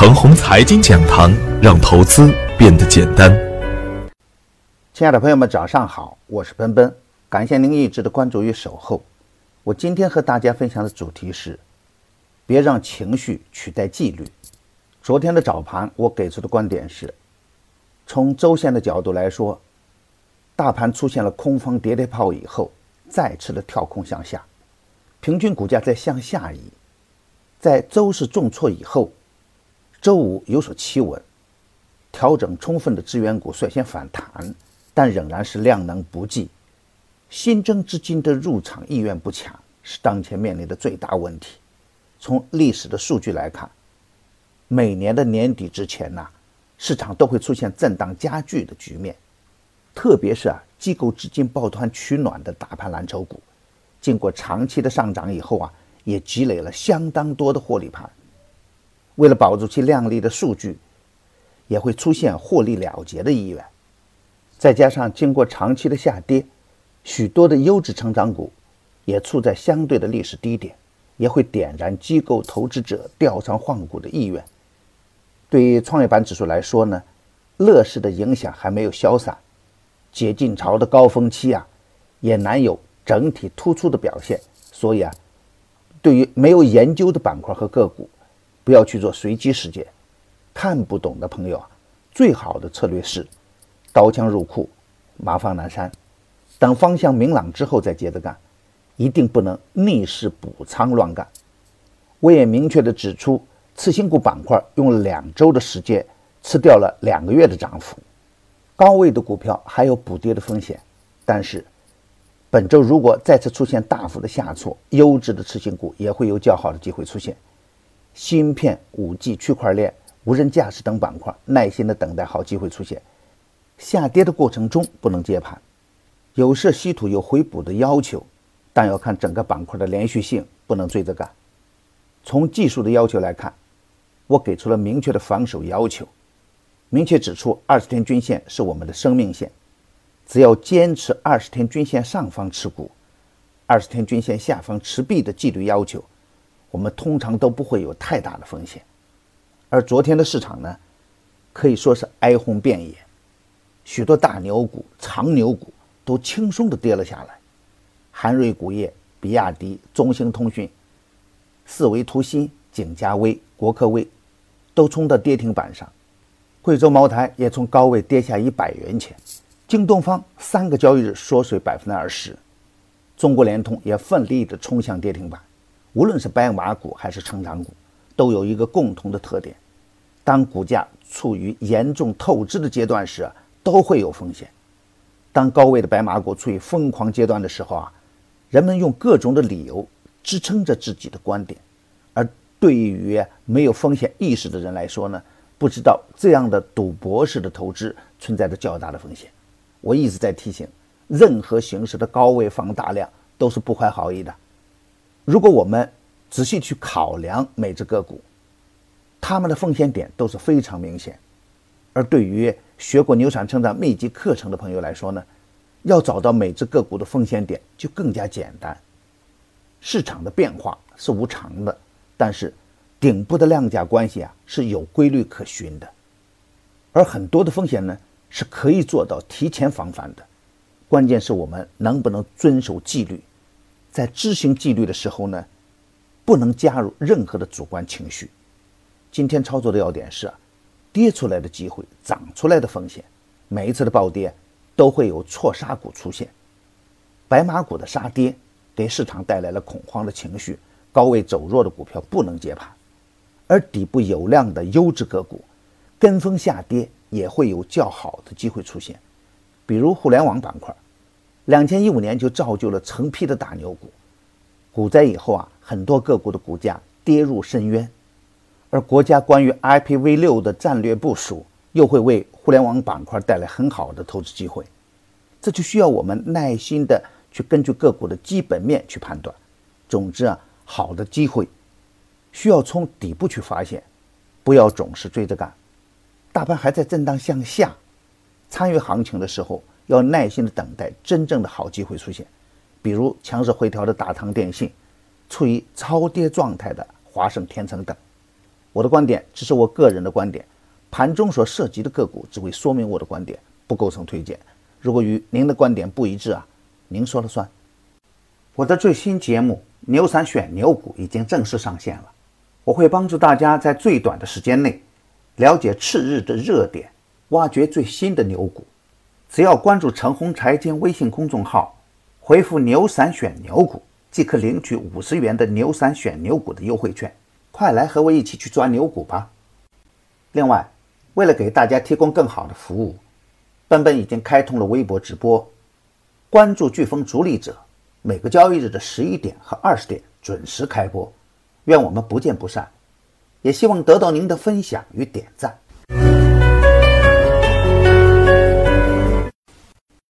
程红财经讲堂，让投资变得简单。亲爱的朋友们，早上好，我是奔奔，感谢您一直的关注与守候。我今天和大家分享的主题是：别让情绪取代纪律。昨天的早盘，我给出的观点是：从周线的角度来说，大盘出现了空方跌跌炮以后，再次的跳空向下，平均股价在向下移。在周四重挫以后，周五有所企稳，调整充分的资源股率先反弹，但仍然是量能不济，新增资金的入场意愿不强，是当前面临的最大问题。从历史的数据来看，每年的年底之前呐，市场都会出现震荡加剧的局面，特别是啊，机构资金抱团取暖的大盘蓝筹股，经过长期的上涨以后啊。也积累了相当多的获利盘，为了保住其靓丽的数据，也会出现获利了结的意愿。再加上经过长期的下跌，许多的优质成长股也处在相对的历史低点，也会点燃机构投资者调仓换股的意愿。对于创业板指数来说呢，乐视的影响还没有消散，解禁潮的高峰期啊，也难有整体突出的表现，所以啊。对于没有研究的板块和个股，不要去做随机事件。看不懂的朋友啊，最好的策略是刀枪入库，马放南山，等方向明朗之后再接着干，一定不能逆势补仓乱干。我也明确的指出，次新股板块用了两周的时间吃掉了两个月的涨幅，高位的股票还有补跌的风险，但是。本周如果再次出现大幅的下挫，优质的次新股也会有较好的机会出现。芯片、五 G、区块链、无人驾驶等板块，耐心的等待好机会出现。下跌的过程中不能接盘，有色稀土有回补的要求，但要看整个板块的连续性，不能追着干。从技术的要求来看，我给出了明确的防守要求，明确指出二十天均线是我们的生命线。只要坚持二十天均线上方持股，二十天均线下方持币的纪律要求，我们通常都不会有太大的风险。而昨天的市场呢，可以说是哀鸿遍野，许多大牛股、长牛股都轻松的跌了下来。韩瑞钴业、比亚迪、中兴通讯、四维图新、景嘉微、国科微都冲到跌停板上，贵州茅台也从高位跌下一百元钱。京东方三个交易日缩水百分之二十，中国联通也奋力的冲向跌停板。无论是白马股还是成长股，都有一个共同的特点：当股价处于严重透支的阶段时，都会有风险。当高位的白马股处于疯狂阶段的时候啊，人们用各种的理由支撑着自己的观点；而对于没有风险意识的人来说呢，不知道这样的赌博式的投资存在着较大的风险。我一直在提醒，任何形式的高位放大量都是不怀好意的。如果我们仔细去考量每只个股，他们的风险点都是非常明显。而对于学过牛产成长秘籍课程的朋友来说呢，要找到每只个股的风险点就更加简单。市场的变化是无常的，但是顶部的量价关系啊是有规律可循的。而很多的风险呢？是可以做到提前防范的，关键是我们能不能遵守纪律，在执行纪律的时候呢，不能加入任何的主观情绪。今天操作的要点是，跌出来的机会，涨出来的风险，每一次的暴跌都会有错杀股出现。白马股的杀跌给市场带来了恐慌的情绪，高位走弱的股票不能接盘，而底部有量的优质个股跟风下跌。也会有较好的机会出现，比如互联网板块，两千一五年就造就了成批的大牛股，股灾以后啊，很多个股的股价跌入深渊，而国家关于 IPv 六的战略部署，又会为互联网板块带来很好的投资机会，这就需要我们耐心的去根据个股的基本面去判断。总之啊，好的机会需要从底部去发现，不要总是追着干。大盘还在震荡向下，参与行情的时候要耐心的等待真正的好机会出现，比如强势回调的大唐电信，处于超跌状态的华盛天成等。我的观点只是我个人的观点，盘中所涉及的个股只为说明我的观点，不构成推荐。如果与您的观点不一致啊，您说了算。我的最新节目《牛散选牛股》已经正式上线了，我会帮助大家在最短的时间内了解次日的热点，挖掘最新的牛股。只要关注陈红财经微信公众号，回复“牛散选牛股”，即可领取五十元的“牛散选牛股”的优惠券。快来和我一起去抓牛股吧！另外，为了给大家提供更好的服务，奔奔已经开通了微博直播，关注飓风逐利者，每个交易日的十一点和二十点准时开播，愿我们不见不散，也希望得到您的分享与点赞。